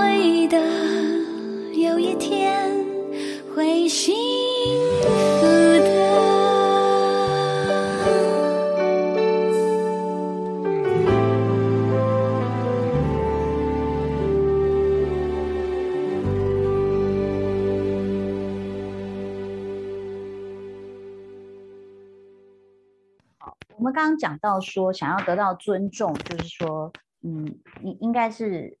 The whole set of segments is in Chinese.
会的有一天会幸福的。好我们刚刚讲到说，想要得到尊重，就是说，嗯，你应该是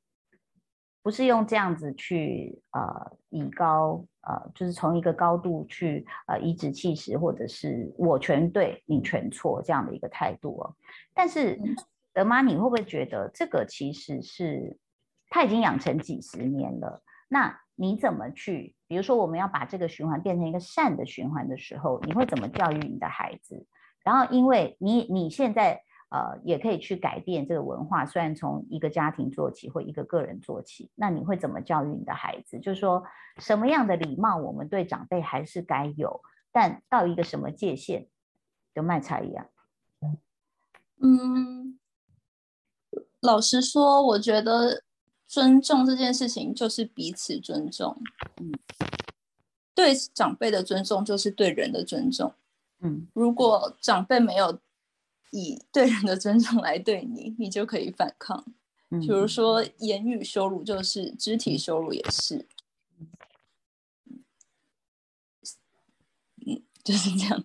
不是用这样子去呃以高呃，就是从一个高度去呃颐指气使，或者是我全对你全错这样的一个态度哦。但是德妈，你会不会觉得这个其实是他已经养成几十年了？那你怎么去？比如说，我们要把这个循环变成一个善的循环的时候，你会怎么教育你的孩子？然后，因为你你现在呃也可以去改变这个文化，虽然从一个家庭做起或一个个人做起，那你会怎么教育你的孩子？就是说什么样的礼貌我们对长辈还是该有，但到一个什么界限，就卖菜一样。嗯，老实说，我觉得尊重这件事情就是彼此尊重。嗯，对长辈的尊重就是对人的尊重。嗯，如果长辈没有以对人的尊重来对你，你就可以反抗。比如说言语羞辱，就是肢体羞辱也是。嗯，就是这样。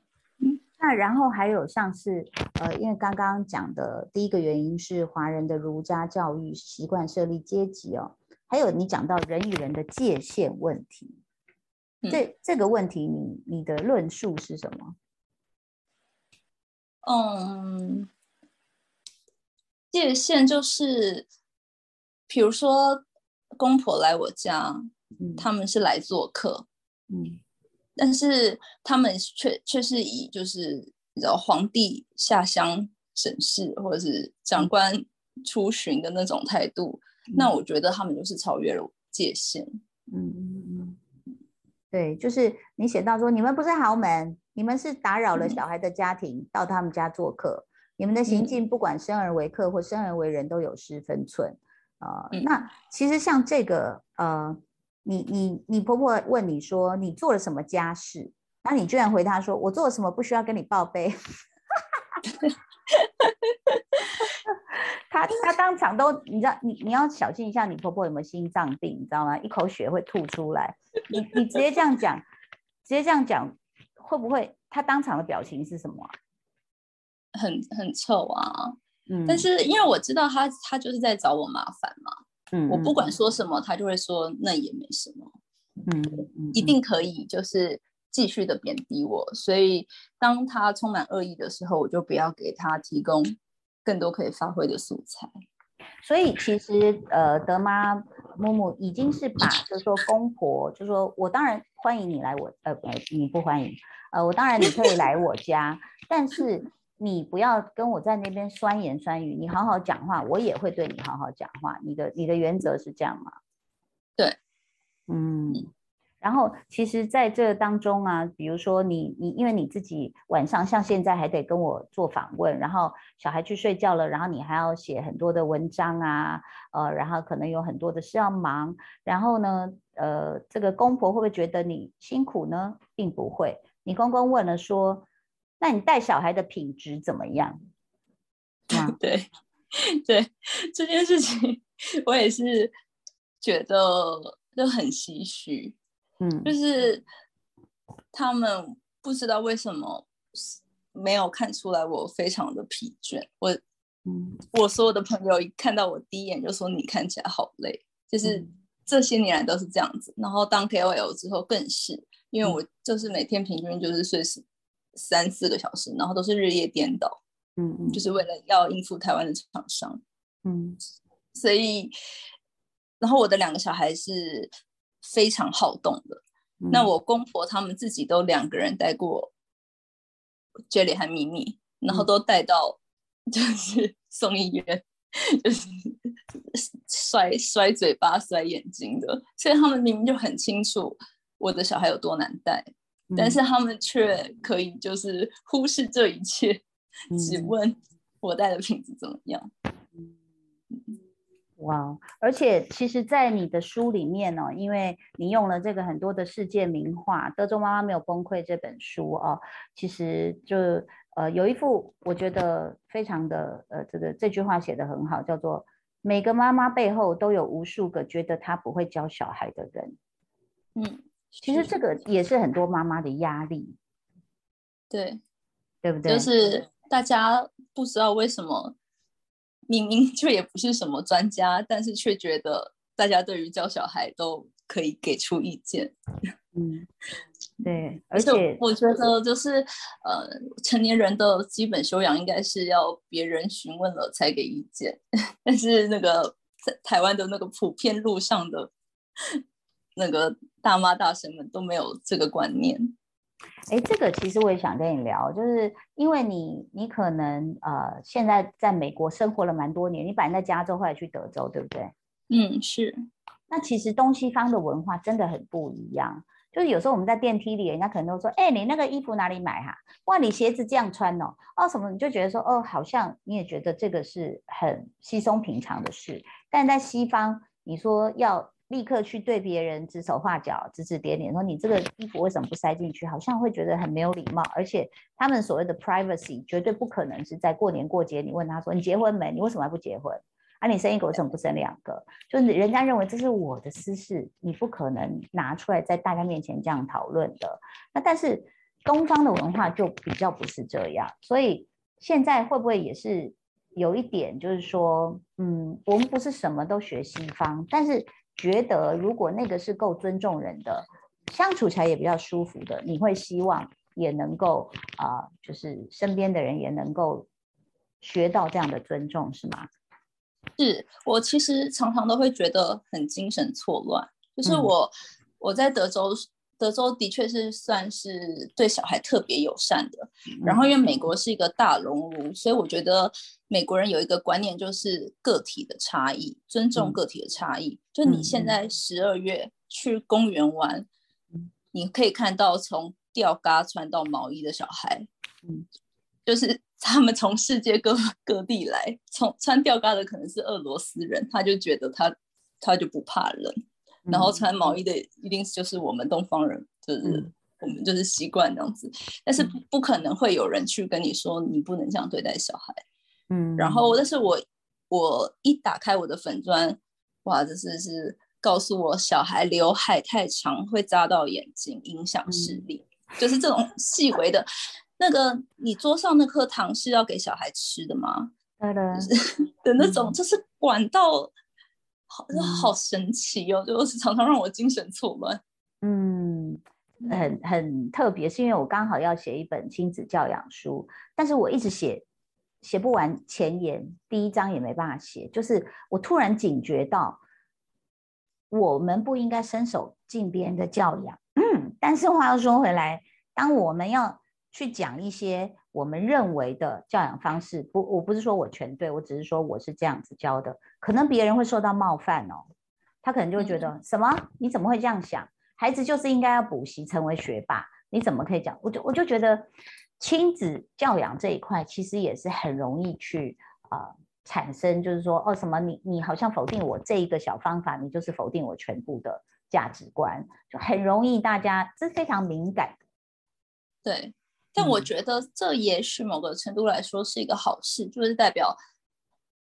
那然后还有像是呃，因为刚刚讲的第一个原因是华人的儒家教育习惯设立阶级哦，还有你讲到人与人的界限问题，这这个问题你你的论述是什么？嗯，界限就是，比如说公婆来我家，他们是来做客，嗯，但是他们却却是以就是你知道皇帝下乡审视或者是长官出巡的那种态度，那我觉得他们就是超越了界限。嗯嗯嗯，对，就是你写到说你们不是豪门。你们是打扰了小孩的家庭到他们家做客，你们的行径不管生而为客或生而为人都有失分寸啊。那其实像这个呃，你你你婆婆问你说你做了什么家事，那你居然回答说我做了什么不需要跟你报备，他他当场都你知道你你要小心一下，你婆婆有没有心脏病，你知道吗？一口血会吐出来。你你直接这样讲，直接这样讲。会不会他当场的表情是什么？很很臭啊！嗯，但是因为我知道他他就是在找我麻烦嘛，嗯，我不管说什么，他就会说那也没什么，嗯，一定可以就是继续的贬低我，所以当他充满恶意的时候，我就不要给他提供更多可以发挥的素材。所以其实呃，德妈木木已经是把就是说公婆，就是说我当然欢迎你来我呃呃你不欢迎。呃，我当然你可以来我家，但是你不要跟我在那边酸言酸语，你好好讲话，我也会对你好好讲话。你的你的原则是这样吗？对，嗯。然后其实在这当中啊，比如说你你因为你自己晚上像现在还得跟我做访问，然后小孩去睡觉了，然后你还要写很多的文章啊，呃，然后可能有很多的事要忙，然后呢，呃，这个公婆会不会觉得你辛苦呢？并不会。你公公问了说：“那你带小孩的品质怎么样？”对 对，这件事情 我也是觉得就很唏嘘。嗯，就是他们不知道为什么没有看出来我非常的疲倦。我嗯，我所有的朋友一看到我第一眼就说：“你看起来好累。”就是这些年来都是这样子。然后当 KOL 之后更是。因为我就是每天平均就是睡十三四个小时，然后都是日夜颠倒，嗯嗯，就是为了要应付台湾的厂商，嗯，所以，然后我的两个小孩是非常好动的，那我公婆他们自己都两个人带过 Jelly 和咪咪，然后都带到就是送医院，就是摔摔嘴巴、摔眼睛的，所以他们明明就很清楚。我的小孩有多难带，但是他们却可以就是忽视这一切，只问我带的品质怎么样。哇，而且其实，在你的书里面呢，因为你用了这个很多的世界名画《德州妈妈没有崩溃》这本书哦，其实就呃有一幅我觉得非常的呃这个这句话写的很好，叫做每个妈妈背后都有无数个觉得她不会教小孩的人。嗯，其实这个也是很多妈妈的压力。对，对不对？就是大家不知道为什么。明明就也不是什么专家，但是却觉得大家对于教小孩都可以给出意见。嗯，对，而且我觉得就是呃，成年人的基本修养应该是要别人询问了才给意见，但是那个在台湾的那个普遍路上的那个大妈大婶们都没有这个观念。哎，这个其实我也想跟你聊，就是因为你，你可能呃，现在在美国生活了蛮多年，你本来在加州，后来去德州，对不对？嗯，是。那其实东西方的文化真的很不一样。就是有时候我们在电梯里，人家可能都说：“哎，你那个衣服哪里买哈？哇，你鞋子这样穿哦，哦什么？”你就觉得说：“哦，好像你也觉得这个是很稀松平常的事。”但在西方，你说要。立刻去对别人指手画脚、指指点点，说你这个衣服为什么不塞进去？好像会觉得很没有礼貌。而且他们所谓的 privacy 绝对不可能是在过年过节，你问他说你结婚没？你为什么还不结婚？啊，你生一个为什么不生两个？就是人家认为这是我的私事，你不可能拿出来在大家面前这样讨论的。那但是东方的文化就比较不是这样，所以现在会不会也是有一点，就是说，嗯，我们不是什么都学西方，但是。觉得如果那个是够尊重人的，相处起来也比较舒服的，你会希望也能够啊，就是身边的人也能够学到这样的尊重，是吗？是我其实常常都会觉得很精神错乱，就是我我在德州。德州的确是算是对小孩特别友善的，然后因为美国是一个大熔炉，所以我觉得美国人有一个观念，就是个体的差异，尊重个体的差异。就你现在十二月去公园玩，你可以看到从吊嘎穿到毛衣的小孩，嗯，就是他们从世界各各地来，从穿吊嘎的可能是俄罗斯人，他就觉得他他就不怕冷。然后穿毛衣的一定就是我们东方人，就是我们就是习惯这样子，但是不不可能会有人去跟你说你不能这样对待小孩，嗯。然后，但是我我一打开我的粉砖，哇，这是是告诉我小孩刘海太长会扎到眼睛，影响视力，就是这种 细微的。那个你桌上那颗糖是要给小孩吃的吗？对的，的那种就是管道。好，好神奇哦！就是常常让我精神错乱。嗯，很很特别，是因为我刚好要写一本亲子教养书，但是我一直写写不完前言，第一章也没办法写。就是我突然警觉到，我们不应该伸手进别人的教养。嗯，但是话又说回来，当我们要去讲一些。我们认为的教养方式，不，我不是说我全对，我只是说我是这样子教的，可能别人会受到冒犯哦，他可能就会觉得什么？你怎么会这样想？孩子就是应该要补习成为学霸，你怎么可以讲？我就我就觉得亲子教养这一块其实也是很容易去啊产生，就是说哦什么你你好像否定我这一个小方法，你就是否定我全部的价值观，就很容易大家这非常敏感，对。但我觉得这也许某个程度来说是一个好事，就是代表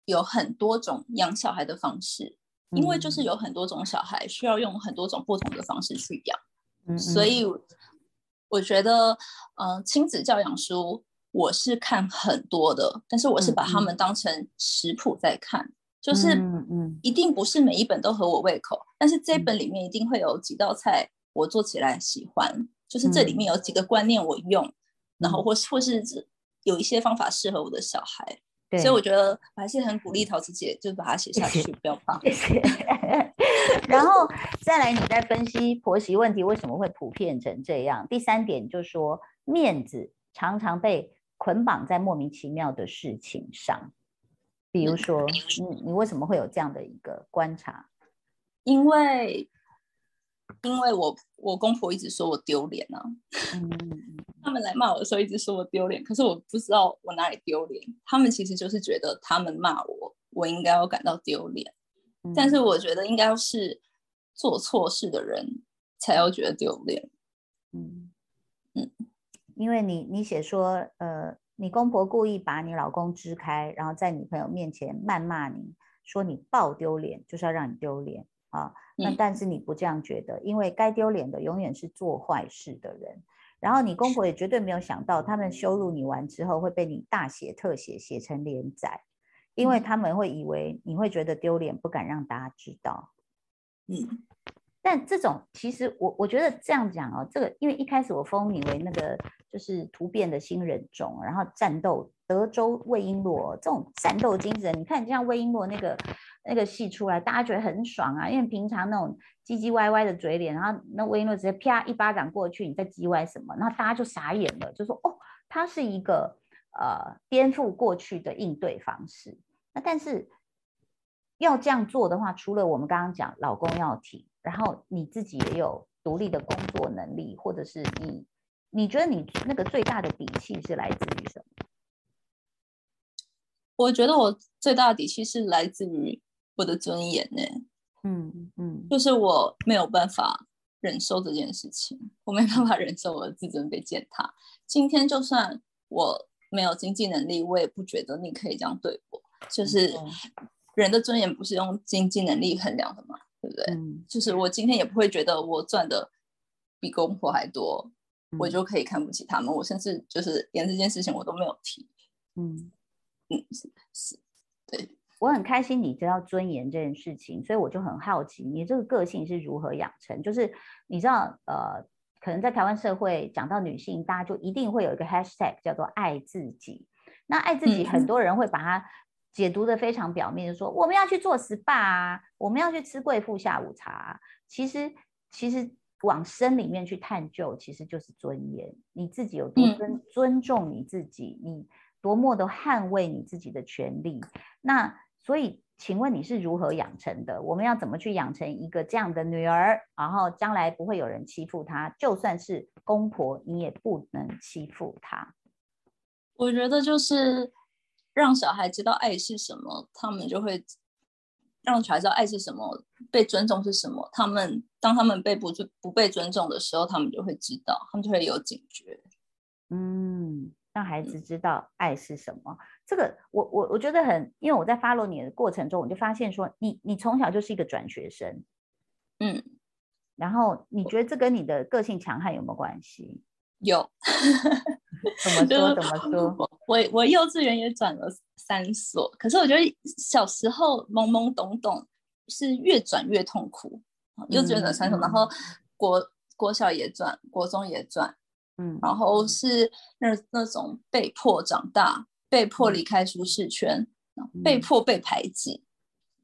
有很多种养小孩的方式，因为就是有很多种小孩需要用很多种不同的方式去养，所以。我觉得，嗯，亲子教养书我是看很多的，但是我是把它们当成食谱在看，就是嗯，一定不是每一本都合我胃口，但是这本里面一定会有几道菜我做起来喜欢，就是这里面有几个观念我用。然后或或是有一些方法适合我的小孩，所以我觉得我还是很鼓励陶子姐，就把它写下去，不要怕。然后再来，你再分析婆媳问题为什么会普遍成这样。第三点就是说，面子常常被捆绑在莫名其妙的事情上，比如说，你你为什么会有这样的一个观察？因为。因为我我公婆一直说我丢脸啊，他们来骂我的时候一直说我丢脸，可是我不知道我哪里丢脸。他们其实就是觉得他们骂我，我应该要感到丢脸。但是我觉得应该是做错事的人才要觉得丢脸。嗯嗯，因为你你写说，呃，你公婆故意把你老公支开，然后在你朋友面前谩骂你，说你爆丢脸，就是要让你丢脸啊。那但是你不这样觉得，因为该丢脸的永远是做坏事的人。然后你公婆也绝对没有想到，他们羞辱你完之后会被你大写特写写成连载，因为他们会以为你会觉得丢脸，不敢让大家知道。嗯。但这种其实我我觉得这样讲哦，这个因为一开始我封你为那个就是突变的新人种，然后战斗德州魏璎珞这种战斗精神，你看像魏璎珞那个那个戏出来，大家觉得很爽啊，因为平常那种唧唧歪歪的嘴脸，然后那魏璎珞直接啪一巴掌过去，你在唧歪什么？然后大家就傻眼了，就说哦，他是一个呃颠覆过去的应对方式。那但是要这样做的话，除了我们刚刚讲老公要停。然后你自己也有独立的工作能力，或者是你，你觉得你那个最大的底气是来自于什么？我觉得我最大的底气是来自于我的尊严呢。嗯嗯，就是我没有办法忍受这件事情，我没办法忍受我的自尊被践踏。今天就算我没有经济能力，我也不觉得你可以这样对我。就是人的尊严不是用经济能力衡量的吗？对不对？就是我今天也不会觉得我赚的比公婆还多，我就可以看不起他们。我甚至就是连这件事情我都没有提。嗯嗯，是是，对我很开心你知道尊严这件事情，所以我就很好奇你这个个性是如何养成。就是你知道，呃，可能在台湾社会讲到女性，大家就一定会有一个 hashtag 叫做爱自己。那爱自己，很多人会把它。解读的非常表面，就说我们要去做 SPA 啊，我们要去吃贵妇下午茶。其实，其实往深里面去探究，其实就是尊严。你自己有多尊尊重你自己，你多么的捍卫你自己的权利。那所以，请问你是如何养成的？我们要怎么去养成一个这样的女儿，然后将来不会有人欺负她，就算是公婆，你也不能欺负她。我觉得就是。让小孩知道爱是什么，他们就会让小孩知道爱是什么，被尊重是什么。他们当他们被不尊不被尊重的时候，他们就会知道，他们就会有警觉。嗯，让孩子知道爱是什么。这个我我我觉得很，因为我在 follow 你的过程中，我就发现说，你你从小就是一个转学生。嗯，然后你觉得这跟你的个性强悍有没有关系？有。怎么说？怎么 说？我我幼稚园也转了三所，可是我觉得小时候懵懵懂懂，是越转越痛苦。幼稚园转三所，然后国国小也转，国中也转，嗯，然后是那那种被迫长大，被迫离开舒适圈，被迫被排挤，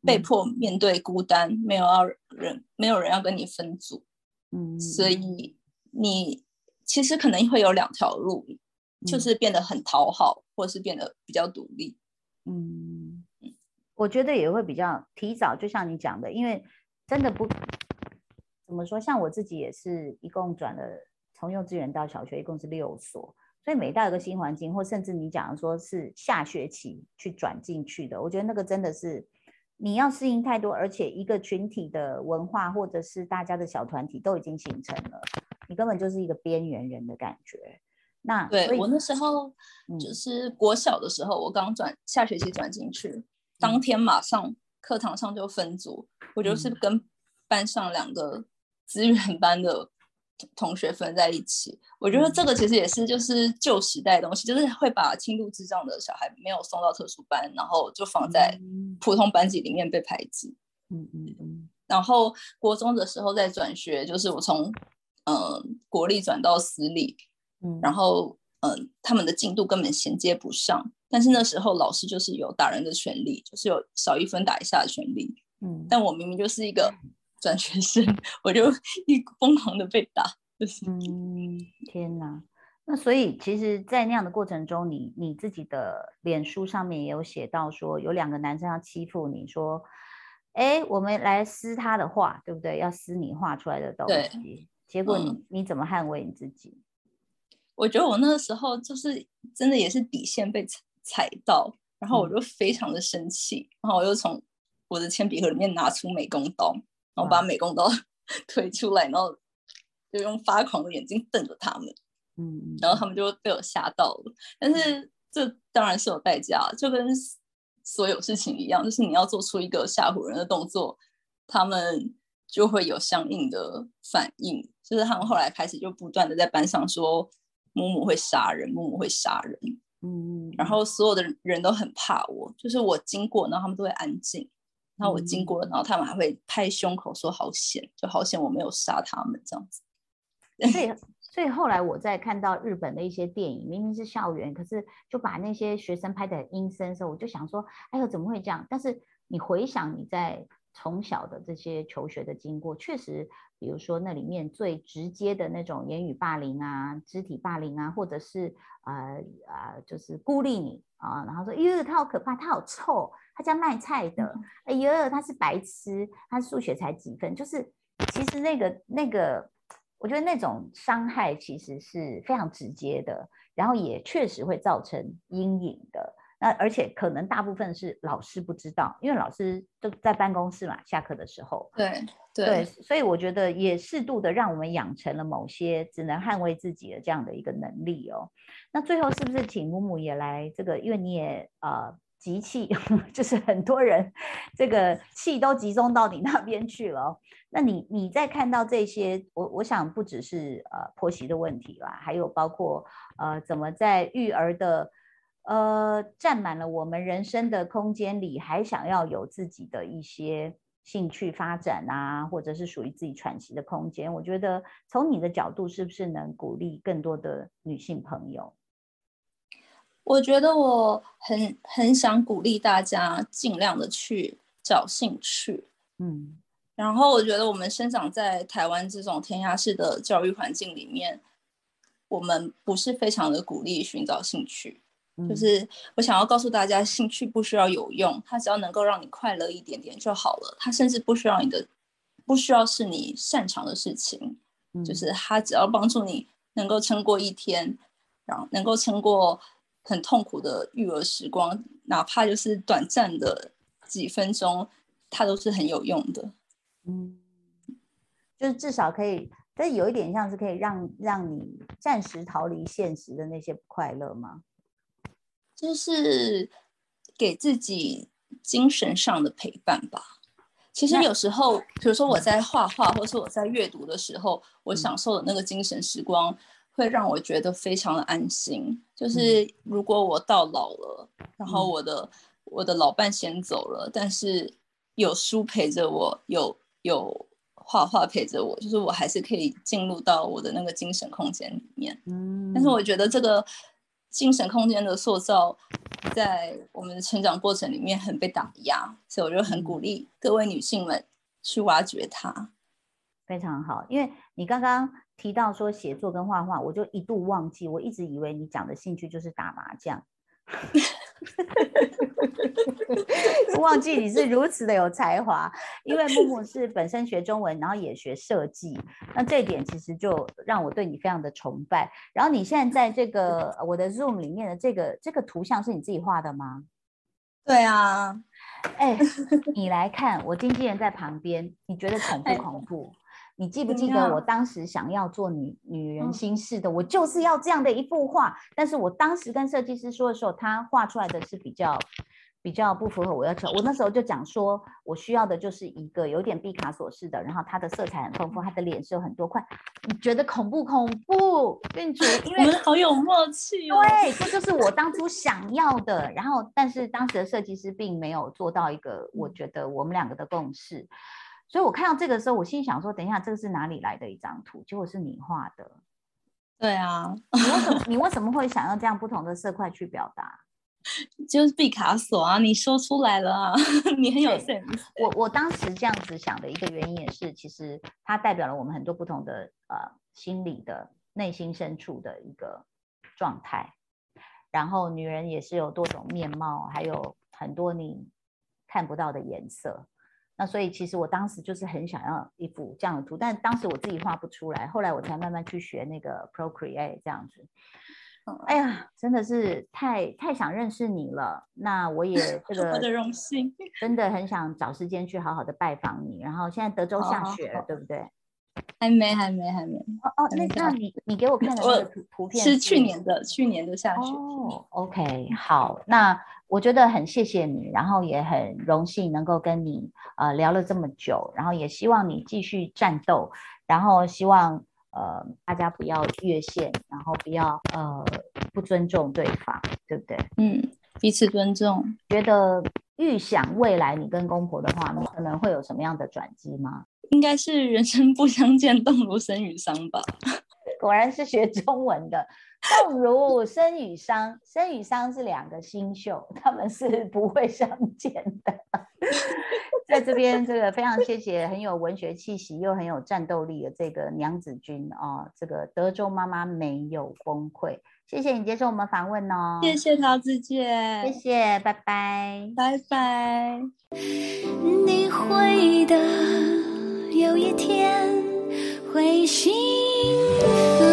被迫面对孤单，没有要人，没有人要跟你分组，嗯，所以你其实可能会有两条路。就是变得很讨好，或是变得比较独立。嗯，我觉得也会比较提早，就像你讲的，因为真的不怎么说，像我自己也是一共转了从幼稚园到小学，一共是六所，所以每到一个新环境，或甚至你讲的说是下学期去转进去的，我觉得那个真的是你要适应太多，而且一个群体的文化或者是大家的小团体都已经形成了，你根本就是一个边缘人的感觉。那对我那时候就是国小的时候，我刚转下学期转进去，当天马上课堂上就分组，我就是跟班上两个资源班的同学分在一起。我觉得这个其实也是就是旧时代的东西，就是会把轻度智障的小孩没有送到特殊班，然后就放在普通班级里面被排挤。嗯嗯嗯。然后国中的时候再转学，就是我从嗯国立转到私立。然后，嗯，他们的进度根本衔接不上。但是那时候老师就是有打人的权利，就是有少一分打一下的权利。嗯，但我明明就是一个 转学生，我就 一疯狂的被打。就是，嗯，天哪！那所以其实，在那样的过程中，你你自己的脸书上面也有写到说，有两个男生要欺负你，说，哎，我们来撕他的画，对不对？要撕你画出来的东西。结果你你怎么捍卫你自己？我觉得我那个时候就是真的也是底线被踩踩到，然后我就非常的生气，然后我又从我的铅笔盒里面拿出美工刀，然后把美工刀 推出来，然后就用发狂的眼睛瞪着他们，嗯，然后他们就被我吓到了。但是这当然是有代价，就跟所有事情一样，就是你要做出一个吓唬人的动作，他们就会有相应的反应。就是他们后来开始就不断的在班上说木木会杀人，木木会杀人。嗯，然后所有的人都很怕我，就是我经过，然后他们都会安静。然后我经过了，然后他们还会拍胸口说好险，就好险我没有杀他们这样子。所以，所以后来我在看到日本的一些电影，明明是校园，可是就把那些学生拍的很阴森的时候，我就想说，哎呦，怎么会这样？但是你回想你在。从小的这些求学的经过，确实，比如说那里面最直接的那种言语霸凌啊、肢体霸凌啊，或者是呃呃，就是孤立你啊，然后说，哟，他好可怕，他好臭，他家卖菜的，哎呦，他是白痴，他数学才几分，就是其实那个那个，我觉得那种伤害其实是非常直接的，然后也确实会造成阴影的。那而且可能大部分是老师不知道，因为老师就在办公室嘛，下课的时候。对对，所以我觉得也适度的让我们养成了某些只能捍卫自己的这样的一个能力哦。那最后是不是请木木也来这个？因为你也呃集气，就是很多人这个气都集中到你那边去了。那你你在看到这些，我我想不只是呃婆媳的问题啦，还有包括呃怎么在育儿的。呃，占满了我们人生的空间里，还想要有自己的一些兴趣发展啊，或者是属于自己喘息的空间。我觉得从你的角度，是不是能鼓励更多的女性朋友？我觉得我很很想鼓励大家尽量的去找兴趣，嗯。然后我觉得我们生长在台湾这种填鸭式的教育环境里面，我们不是非常的鼓励寻找兴趣。就是我想要告诉大家，兴趣不需要有用，它只要能够让你快乐一点点就好了。它甚至不需要你的，不需要是你擅长的事情，就是它只要帮助你能够撑过一天，然后能够撑过很痛苦的育儿时光，哪怕就是短暂的几分钟，它都是很有用的。嗯，就是至少可以，但有一点像是可以让让你暂时逃离现实的那些不快乐吗？就是给自己精神上的陪伴吧。其实有时候，比如说我在画画，或者是我在阅读的时候，我享受的那个精神时光，会让我觉得非常的安心。就是如果我到老了，然后我的我的老伴先走了，但是有书陪着我，有有画画陪着我，就是我还是可以进入到我的那个精神空间里面。嗯，但是我觉得这个。精神空间的塑造，在我们的成长过程里面很被打压，所以我就很鼓励各位女性们去挖掘它。非常好，因为你刚刚提到说写作跟画画，我就一度忘记，我一直以为你讲的兴趣就是打麻将。忘记你是如此的有才华，因为木木是本身学中文，然后也学设计，那这一点其实就让我对你非常的崇拜。然后你现在在这个我的 Zoom 里面的这个这个图像是你自己画的吗？对啊，哎，你来看，我经纪人在旁边，你觉得恐不恐怖？你记不记得我当时想要做女女人心事的，我就是要这样的一幅画。但是我当时跟设计师说的时候，他画出来的是比较比较不符合我要求。我那时候就讲说，我需要的就是一个有点毕卡索式的，然后它的色彩很丰富，它的脸是有很多块。你觉得恐不恐怖？运主，因为好有默契哦。对，这就是我当初想要的。然后，但是当时的设计师并没有做到一个我觉得我们两个的共识。所以我看到这个时候，我心想说：“等一下，这个是哪里来的一张图？结果是你画的。”对啊，你为什么你为什么会想要这样不同的色块去表达？就是毕卡索啊，你说出来了啊，你很有 sense。我我当时这样子想的一个原因也是，其实它代表了我们很多不同的呃心理的内心深处的一个状态。然后女人也是有多种面貌，还有很多你看不到的颜色。那所以其实我当时就是很想要一幅这样的图，但当时我自己画不出来，后来我才慢慢去学那个 Procreate 这样子。哎呀，真的是太太想认识你了。那我也 这个我的荣幸，真的很想找时间去好好的拜访你。然后现在德州下雪了，对不对？还没，还没，还没。哦哦，那那你你给我看的那个图图片是去年的，去年的下雪。哦，OK，好，那我觉得很谢谢你，然后也很荣幸能够跟你呃聊了这么久，然后也希望你继续战斗，然后希望。呃，大家不要越线，然后不要呃不尊重对方，对不对？嗯，彼此尊重。觉得预想未来你跟公婆的话，可能会有什么样的转机吗？应该是人生不相见，动如参与商吧。果然是学中文的，动如生与伤，生与伤是两个星宿，他们是不会相见的。在这边，这个非常谢谢很有文学气息又很有战斗力的这个娘子军哦，这个德州妈妈没有崩溃，谢谢你接受我们访问哦，谢谢桃子姐，谢谢，拜拜，拜拜。你会的，有一天会醒。嗯。